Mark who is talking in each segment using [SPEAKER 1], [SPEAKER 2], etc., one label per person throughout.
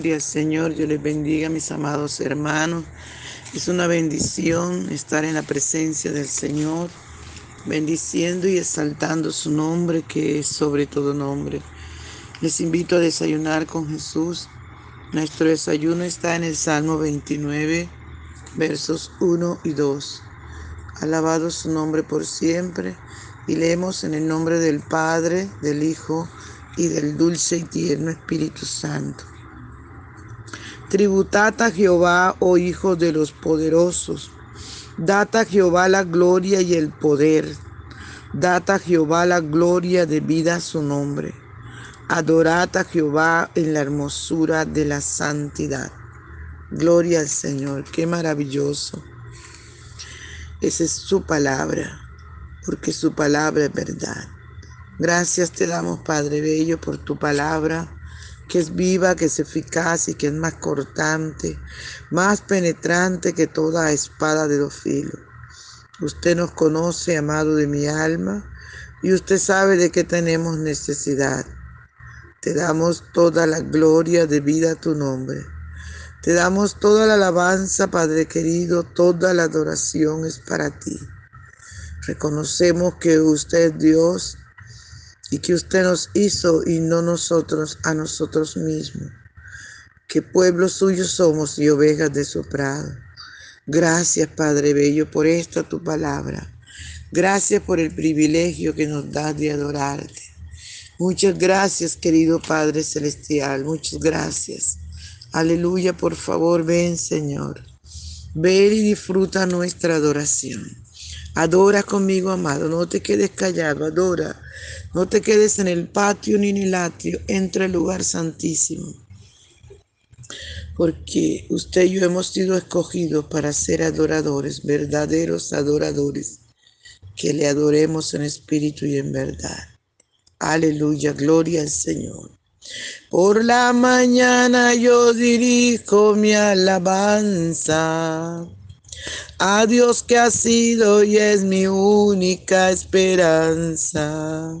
[SPEAKER 1] gloria al Señor. Yo les bendiga, mis amados hermanos. Es una bendición estar en la presencia del Señor, bendiciendo y exaltando su nombre, que es sobre todo nombre. Les invito a desayunar con Jesús. Nuestro desayuno está en el Salmo 29, versos 1 y 2. Alabado su nombre por siempre. Y leemos en el nombre del Padre, del Hijo y del dulce y tierno Espíritu Santo. Tributad a Jehová, oh hijos de los poderosos. Dad a Jehová la gloria y el poder. Dad a Jehová la gloria debida a su nombre. Adorad a Jehová en la hermosura de la santidad. Gloria al Señor, qué maravilloso. Esa es su palabra, porque su palabra es verdad. Gracias te damos, Padre Bello, por tu palabra, que es viva, que es eficaz y que es más cortante, más penetrante que toda espada de dos filos. Usted nos conoce, amado de mi alma, y usted sabe de qué tenemos necesidad. Te damos toda la gloria debida a tu nombre. Te damos toda la alabanza, Padre querido, toda la adoración es para ti. Reconocemos que usted es Dios y que usted nos hizo y no nosotros a nosotros mismos, que pueblo suyo somos y ovejas de su prado. Gracias, Padre Bello, por esta tu palabra. Gracias por el privilegio que nos das de adorarte. Muchas gracias, querido Padre Celestial. Muchas gracias. Aleluya, por favor, ven, Señor. Ven y disfruta nuestra adoración. Adora conmigo, amado. No te quedes callado, adora. No te quedes en el patio ni en el atrio. Entra al lugar santísimo. Porque usted y yo hemos sido escogidos para ser adoradores, verdaderos adoradores. Que le adoremos en espíritu y en verdad. Aleluya, gloria al Señor. Por la mañana yo dirijo mi alabanza a Dios que ha sido y es mi única esperanza.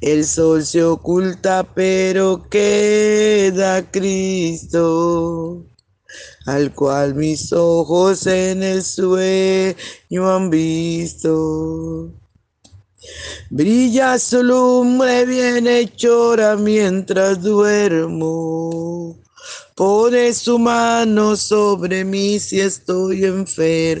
[SPEAKER 1] El sol se oculta, pero queda Cristo, al cual mis ojos en el sueño han visto. Brilla su lumbre bien hechora mientras duermo. Pone su mano sobre mí si estoy enfermo.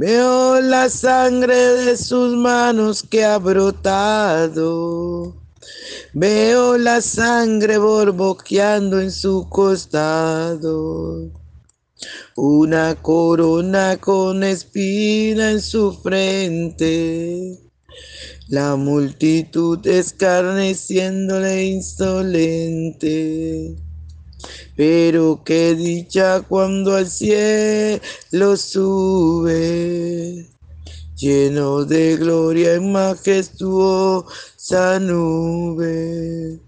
[SPEAKER 1] Veo la sangre de sus manos que ha brotado. Veo la sangre borboqueando en su costado. Una corona con espina en su frente. La multitud escarneciéndole insolente. Pero qué dicha cuando al cielo sube, lleno de gloria y majestuosa nube.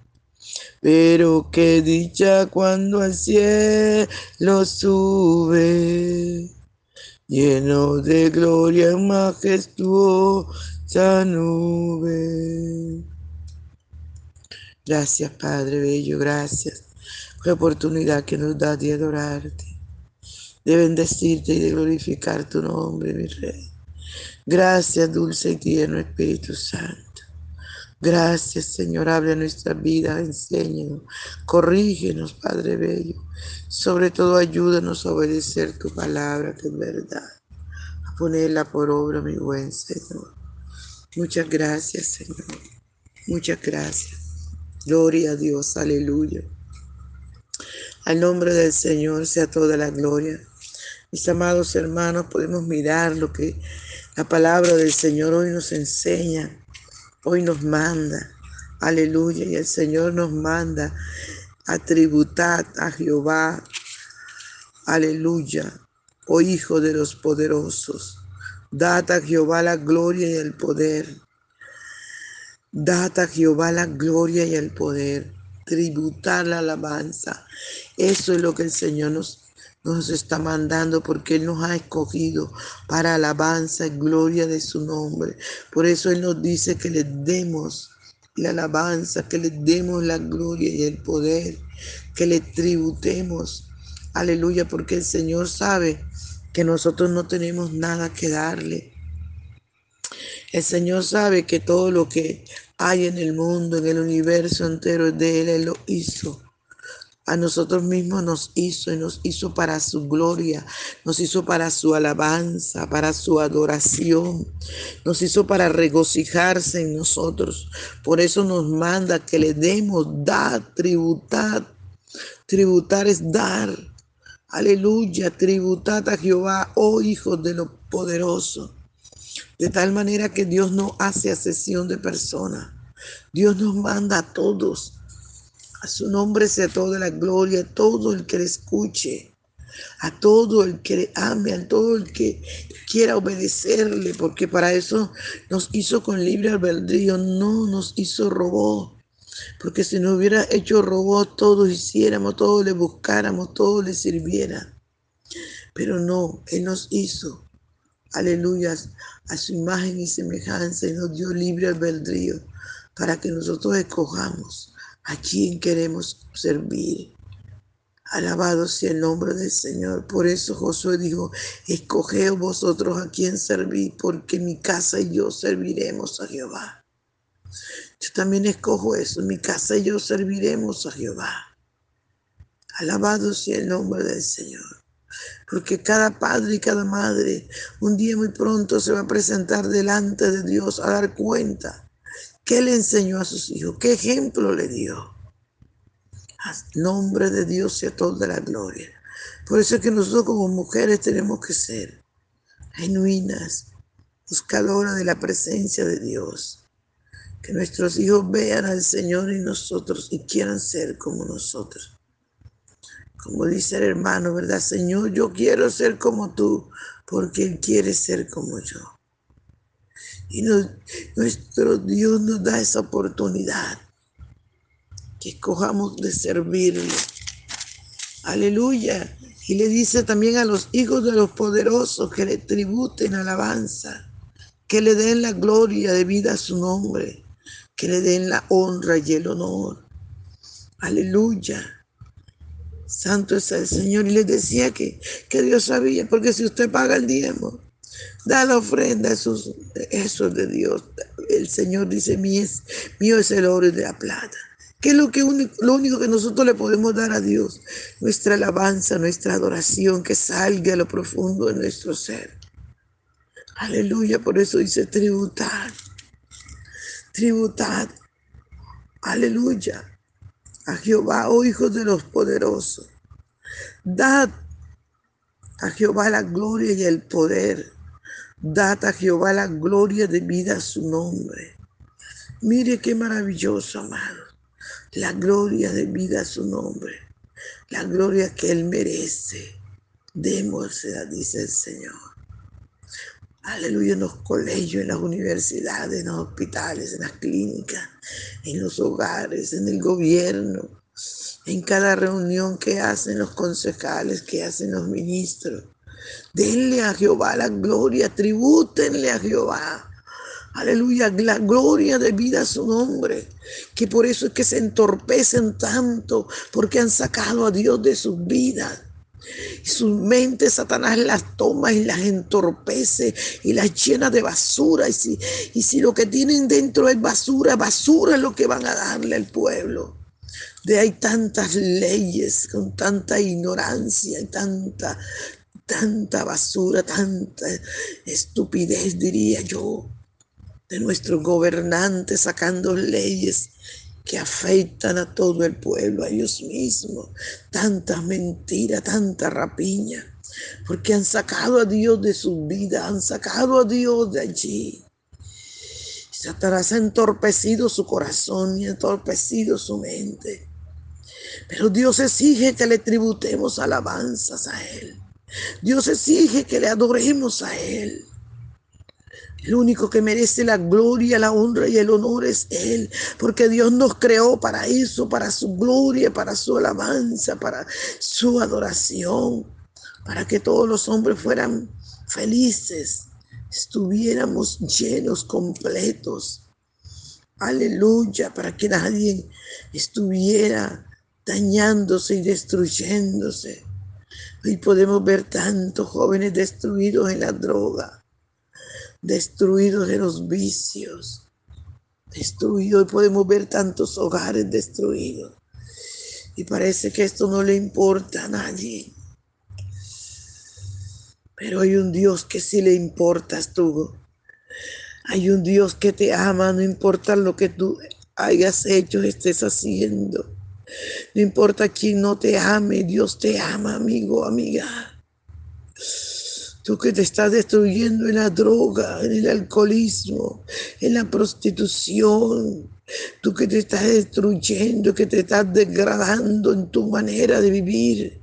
[SPEAKER 1] Pero qué dicha cuando al cielo sube, lleno de gloria y majestuosa nube. Gracias, Padre Bello, gracias oportunidad que nos da de adorarte, de bendecirte y de glorificar tu nombre, mi Rey. Gracias, dulce y tierno Espíritu Santo. Gracias, Señor, abre nuestra vida, enséñanos, corrígenos, Padre Bello. Sobre todo, ayúdanos a obedecer tu palabra, que es verdad, a ponerla por obra, mi buen Señor. Muchas gracias, Señor. Muchas gracias. Gloria a Dios, aleluya. Al nombre del Señor sea toda la gloria. Mis amados hermanos, podemos mirar lo que la palabra del Señor hoy nos enseña, hoy nos manda. Aleluya. Y el Señor nos manda a tributar a Jehová. Aleluya. Oh Hijo de los poderosos. Data a Jehová la gloria y el poder. Data a Jehová la gloria y el poder tributar la alabanza. Eso es lo que el Señor nos, nos está mandando porque Él nos ha escogido para alabanza y gloria de su nombre. Por eso Él nos dice que le demos la alabanza, que le demos la gloria y el poder, que le tributemos. Aleluya, porque el Señor sabe que nosotros no tenemos nada que darle. El Señor sabe que todo lo que hay en el mundo, en el universo entero de Él, Él lo hizo. A nosotros mismos nos hizo y nos hizo para su gloria, nos hizo para su alabanza, para su adoración, nos hizo para regocijarse en nosotros. Por eso nos manda que le demos, dar, tributar. Tributar es dar. Aleluya, tributad a Jehová, oh hijos de lo poderoso. De tal manera que Dios no hace asesión de personas. Dios nos manda a todos. A su nombre sea toda la gloria, a todo el que le escuche, a todo el que le ame, a todo el que quiera obedecerle, porque para eso nos hizo con libre albedrío, no nos hizo robot. Porque si nos hubiera hecho robot, todos hiciéramos, todos le buscáramos, todos le sirviera. Pero no, Él nos hizo aleluya, a su imagen y semejanza y nos dio libre albedrío para que nosotros escojamos a quien queremos servir. Alabado sea el nombre del Señor. Por eso Josué dijo, escogeos vosotros a quien servir, porque mi casa y yo serviremos a Jehová. Yo también escojo eso, mi casa y yo serviremos a Jehová. Alabado sea el nombre del Señor porque cada padre y cada madre un día muy pronto se va a presentar delante de Dios a dar cuenta qué le enseñó a sus hijos, qué ejemplo le dio. A nombre de Dios sea toda la gloria. Por eso es que nosotros como mujeres tenemos que ser genuinas, buscadoras de la presencia de Dios. Que nuestros hijos vean al Señor y nosotros y quieran ser como nosotros. Como dice el hermano, ¿verdad? Señor, yo quiero ser como tú, porque Él quiere ser como yo. Y nuestro Dios nos da esa oportunidad, que escojamos de servirle. Aleluya. Y le dice también a los hijos de los poderosos que le tributen alabanza, que le den la gloria de vida a su nombre, que le den la honra y el honor. Aleluya. Santo es el Señor. Y les decía que, que Dios sabía, porque si usted paga el diezmo, da la ofrenda, eso, eso de Dios. El Señor dice, mío es, mío es el oro y de la plata. ¿Qué es lo, que lo único que nosotros le podemos dar a Dios? Nuestra alabanza, nuestra adoración que salga a lo profundo de nuestro ser. Aleluya, por eso dice tributad. Tributad. Aleluya. A Jehová, oh hijos de los poderosos. Dad a Jehová la gloria y el poder. Dad a Jehová la gloria de vida a su nombre. Mire qué maravilloso, amado. La gloria de vida a su nombre. La gloria que Él merece. Démosela, dice el Señor. Aleluya, en los colegios, en las universidades, en los hospitales, en las clínicas, en los hogares, en el gobierno, en cada reunión que hacen los concejales, que hacen los ministros. Denle a Jehová la gloria, tribútenle a Jehová. Aleluya, la gloria de vida a su nombre. Que por eso es que se entorpecen tanto, porque han sacado a Dios de sus vidas. Y sus mentes Satanás las toma y las entorpece y las llena de basura. Y si, y si lo que tienen dentro es basura, basura es lo que van a darle al pueblo. De hay tantas leyes con tanta ignorancia y tanta, tanta basura, tanta estupidez, diría yo, de nuestros gobernantes sacando leyes que afectan a todo el pueblo, a ellos mismos. Tanta mentira, tanta rapiña, porque han sacado a Dios de su vida, han sacado a Dios de allí. Satanás ha entorpecido su corazón y ha entorpecido su mente. Pero Dios exige que le tributemos alabanzas a Él. Dios exige que le adoremos a Él. El único que merece la gloria, la honra y el honor es Él, porque Dios nos creó para eso, para su gloria, para su alabanza, para su adoración, para que todos los hombres fueran felices, estuviéramos llenos, completos. Aleluya, para que nadie estuviera dañándose y destruyéndose. Hoy podemos ver tantos jóvenes destruidos en la droga destruidos de los vicios, destruidos. Y podemos ver tantos hogares destruidos. Y parece que esto no le importa a nadie. Pero hay un Dios que sí le importas tú. Hay un Dios que te ama, no importa lo que tú hayas hecho, estés haciendo. No importa quién no te ame, Dios te ama, amigo, amiga. Tú que te estás destruyendo en la droga, en el alcoholismo, en la prostitución. Tú que te estás destruyendo, que te estás degradando en tu manera de vivir.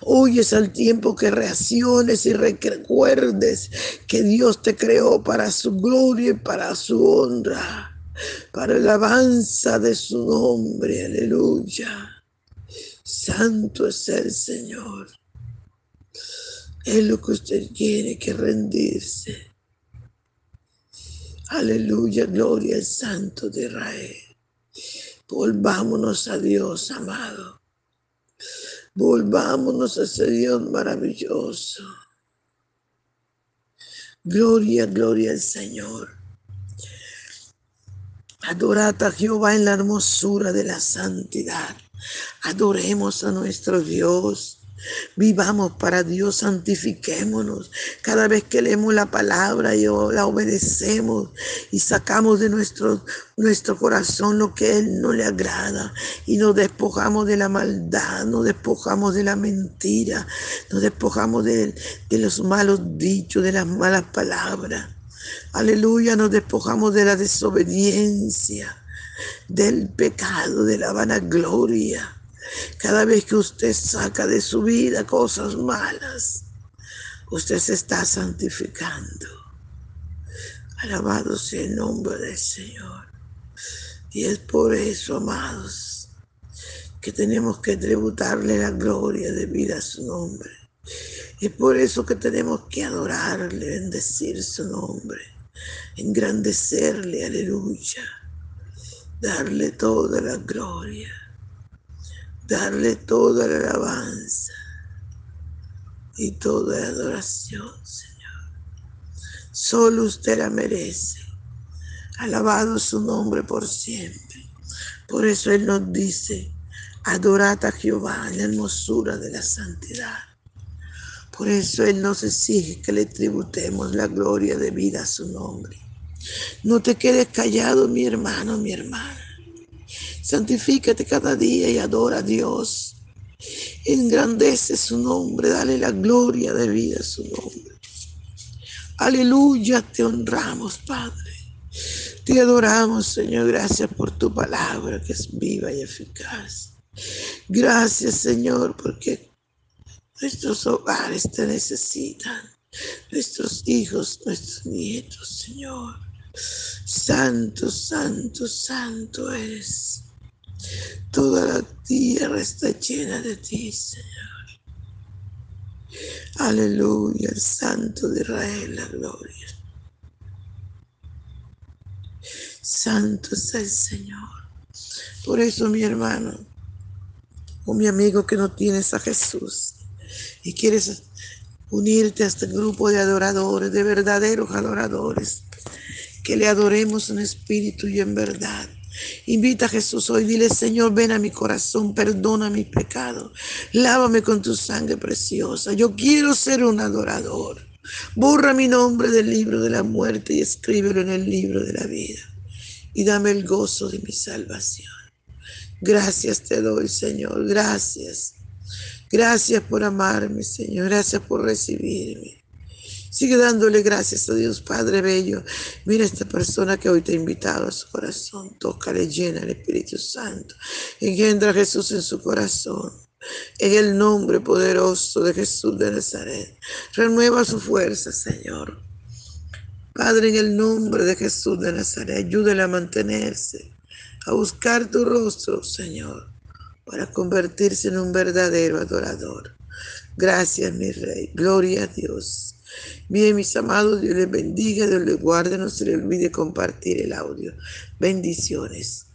[SPEAKER 1] Hoy es el tiempo que reacciones y recuerdes que Dios te creó para su gloria y para su honra, para la alabanza de su nombre. Aleluya. Santo es el Señor. Es lo que usted quiere que rendirse. Aleluya, gloria al Santo de Israel. Volvámonos a Dios, amado. Volvámonos a ese Dios maravilloso. Gloria, gloria al Señor. Adorad a Jehová en la hermosura de la santidad. Adoremos a nuestro Dios. Vivamos para Dios, santifiquémonos. Cada vez que leemos la palabra y la obedecemos y sacamos de nuestro, nuestro corazón lo que a Él no le agrada y nos despojamos de la maldad, nos despojamos de la mentira, nos despojamos de, de los malos dichos, de las malas palabras. Aleluya, nos despojamos de la desobediencia, del pecado, de la vanagloria cada vez que usted saca de su vida cosas malas, usted se está santificando. Alabado sea el nombre del Señor. Y es por eso, amados, que tenemos que tributarle la gloria de vida a su nombre. Es por eso que tenemos que adorarle, bendecir su nombre, engrandecerle, aleluya, darle toda la gloria darle toda la alabanza y toda la adoración, Señor. Solo usted la merece. Alabado su nombre por siempre. Por eso Él nos dice, adorad a Jehová en la hermosura de la santidad. Por eso Él nos exige que le tributemos la gloria de vida a su nombre. No te quedes callado, mi hermano, mi hermana. Santifícate cada día y adora a Dios. Engrandece su nombre, dale la gloria de vida a su nombre. Aleluya, te honramos, Padre. Te adoramos, Señor. Gracias por tu palabra que es viva y eficaz. Gracias, Señor, porque nuestros hogares te necesitan. Nuestros hijos, nuestros nietos, Señor. Santo, santo, santo eres. Toda la tierra está llena de ti, Señor. Aleluya, el Santo de Israel, la gloria. Santo es el Señor. Por eso, mi hermano, o mi amigo que no tienes a Jesús y quieres unirte a este grupo de adoradores, de verdaderos adoradores, que le adoremos en espíritu y en verdad. Invita a Jesús hoy, dile Señor, ven a mi corazón, perdona mi pecado, lávame con tu sangre preciosa. Yo quiero ser un adorador. Borra mi nombre del libro de la muerte y escríbelo en el libro de la vida. Y dame el gozo de mi salvación. Gracias te doy, Señor. Gracias. Gracias por amarme, Señor. Gracias por recibirme. Sigue dándole gracias a Dios Padre Bello. Mira esta persona que hoy te ha invitado a su corazón. Tócale, llena el Espíritu Santo. Engendra a Jesús en su corazón. En el nombre poderoso de Jesús de Nazaret. Renueva su fuerza, Señor. Padre, en el nombre de Jesús de Nazaret, ayúdale a mantenerse, a buscar tu rostro, Señor, para convertirse en un verdadero adorador. Gracias, mi Rey. Gloria a Dios. Bien, mis amados, Dios les bendiga, Dios les guarde, no se les olvide compartir el audio. Bendiciones.